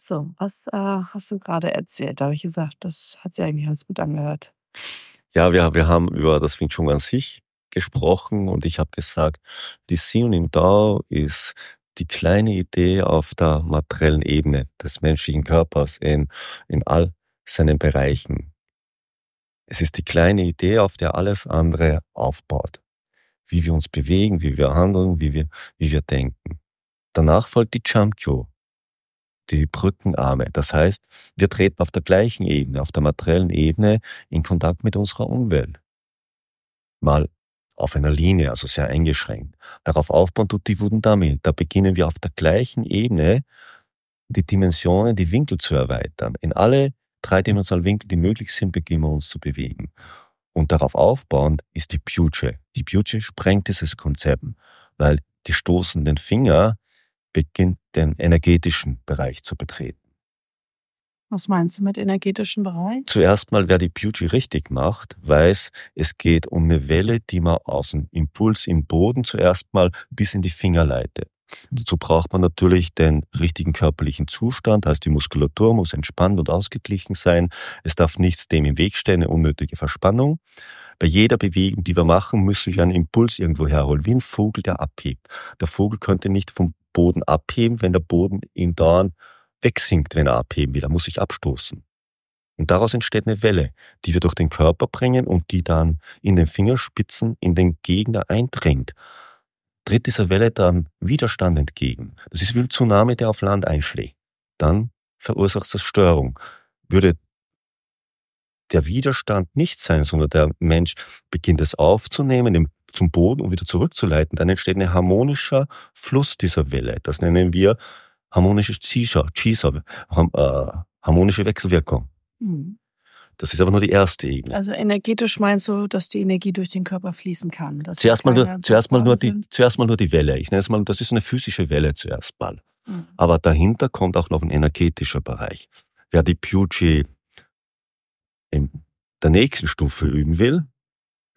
So, was äh, hast du gerade erzählt? Da habe ich gesagt, das hat sich eigentlich ganz gut angehört. Ja, wir, wir haben über das Wing Chun an sich gesprochen und ich habe gesagt, die Sion im Dao ist die kleine Idee auf der materiellen Ebene des menschlichen Körpers in, in all seinen Bereichen. Es ist die kleine Idee, auf der alles andere aufbaut. Wie wir uns bewegen, wie wir handeln, wie wir, wie wir denken. Danach folgt die Chamkyo, die Brückenarme. Das heißt, wir treten auf der gleichen Ebene, auf der materiellen Ebene in Kontakt mit unserer Umwelt. Mal auf einer Linie, also sehr eingeschränkt. Darauf aufbauen tut die Wudendami. Da beginnen wir auf der gleichen Ebene die Dimensionen, die Winkel zu erweitern. In alle dreidimensionalen Winkel, die möglich sind, beginnen wir uns zu bewegen. Und darauf aufbauend ist die Puche. Die Puche sprengt dieses Konzept, weil die stoßenden Finger beginnt den energetischen Bereich zu betreten. Was meinst du mit energetischen Bereich? Zuerst mal, wer die Beauty richtig macht, weiß, es geht um eine Welle, die man aus dem Impuls im Boden zuerst mal bis in die Finger leitet. Dazu braucht man natürlich den richtigen körperlichen Zustand, heißt die Muskulatur muss entspannt und ausgeglichen sein. Es darf nichts dem im Weg stehen, eine unnötige Verspannung. Bei jeder Bewegung, die wir machen, müssen wir einen Impuls irgendwo herholen, wie ein Vogel, der abhebt. Der Vogel könnte nicht vom Boden abheben, wenn der Boden ihm dauernd wegsinkt, wenn er abheben will. Er muss sich abstoßen. Und daraus entsteht eine Welle, die wir durch den Körper bringen und die dann in den Fingerspitzen in den Gegner eindringt. Tritt dieser Welle dann Widerstand entgegen. Das ist wie ein Tsunami, der auf Land einschlägt. Dann verursacht das Störung. Würde der Widerstand nicht sein, sondern der Mensch beginnt es aufzunehmen, zum Boden und wieder zurückzuleiten, dann entsteht ein harmonischer Fluss dieser Welle. Das nennen wir harmonisches Chisha, Chisa, äh, harmonische Wechselwirkung. Mhm. Das ist aber nur die erste Ebene. Also energetisch meinst du, dass die Energie durch den Körper fließen kann? Zuerst mal, nur, zuerst, mal nur die, zuerst mal nur die Welle. Ich nenne es mal, das ist eine physische Welle zuerst mal. Mhm. Aber dahinter kommt auch noch ein energetischer Bereich. Wer die Puji in der nächsten Stufe üben will,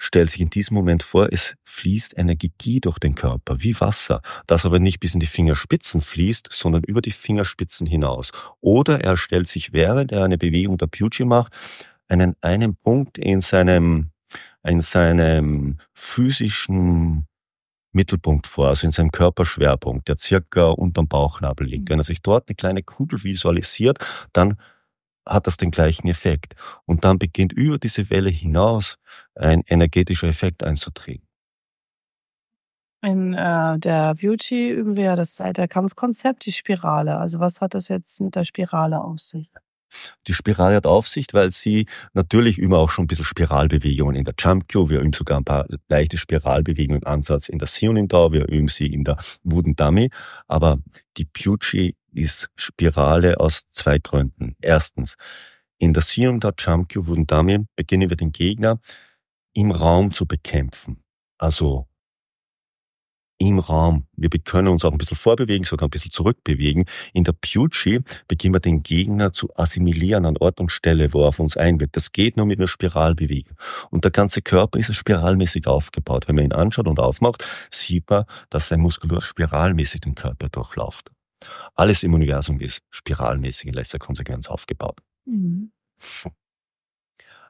stellt sich in diesem Moment vor, es fließt Energie durch den Körper, wie Wasser, das aber nicht bis in die Fingerspitzen fließt, sondern über die Fingerspitzen hinaus. Oder er stellt sich, während er eine Bewegung der Puji macht, einen, einen Punkt in seinem, in seinem physischen Mittelpunkt vor, also in seinem Körperschwerpunkt, der circa unterm Bauchnabel liegt. Wenn er sich dort eine kleine Kugel visualisiert, dann hat das den gleichen Effekt. Und dann beginnt über diese Welle hinaus ein energetischer Effekt einzutreten. In äh, der Beauty üben wir ja das Leiterkampfkonzept, die Spirale. Also was hat das jetzt mit der Spirale auf sich? Die Spirale hat Aufsicht, weil sie natürlich üben auch schon ein bisschen Spiralbewegungen in der Jumpkyo. Wir üben sogar ein paar leichte Spiralbewegungen im Ansatz in der Sionin Dao. Wir üben sie in der Wooden Dummy. Aber die Puchi ist Spirale aus zwei Gründen. Erstens, in der Sionin Dao Jumpkyo Wooden Dummy beginnen wir den Gegner im Raum zu bekämpfen. Also im Raum. Wir können uns auch ein bisschen vorbewegen, sogar ein bisschen zurückbewegen. In der Pucci beginnen wir den Gegner zu assimilieren an Ort und Stelle, wo er auf uns einwirkt. Das geht nur mit einer Spiralbewegung. Und der ganze Körper ist spiralmäßig aufgebaut. Wenn man ihn anschaut und aufmacht, sieht man, dass sein Muskulatur spiralmäßig den Körper durchläuft. Alles im Universum ist spiralmäßig in letzter Konsequenz aufgebaut. Mhm.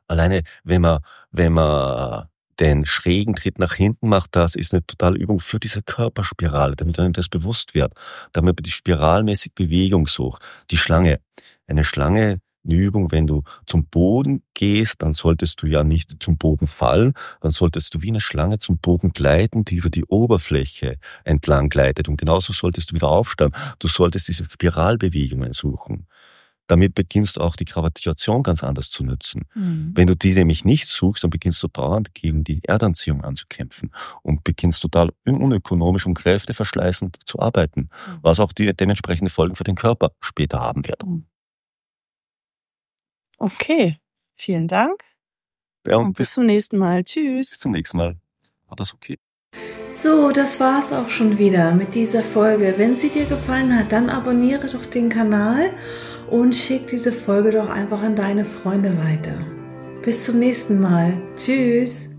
Alleine, wenn man, wenn man den schrägen Tritt nach hinten macht, das ist eine totale Übung für diese Körperspirale, damit einem das bewusst wird, damit man die spiralmäßig Bewegung sucht. Die Schlange. Eine Schlange, eine Übung, wenn du zum Boden gehst, dann solltest du ja nicht zum Boden fallen, dann solltest du wie eine Schlange zum Boden gleiten, die über die Oberfläche entlang gleitet. Und genauso solltest du wieder aufstehen. Du solltest diese Spiralbewegungen suchen. Damit beginnst du auch die Gravitation ganz anders zu nutzen. Mhm. Wenn du die nämlich nicht suchst, dann beginnst du dauernd gegen die Erdanziehung anzukämpfen und beginnst total unökonomisch und kräfteverschleißend zu arbeiten, mhm. was auch die dementsprechende Folgen für den Körper später haben wird. Mhm. Okay, vielen Dank. Ja, Und bis zum nächsten Mal. Tschüss. bis zum nächsten Mal. War das okay? So, das war's auch schon wieder mit dieser Folge. Wenn sie dir gefallen hat, dann abonniere doch den Kanal und schick diese Folge doch einfach an deine Freunde weiter. Bis zum nächsten Mal. Tschüss.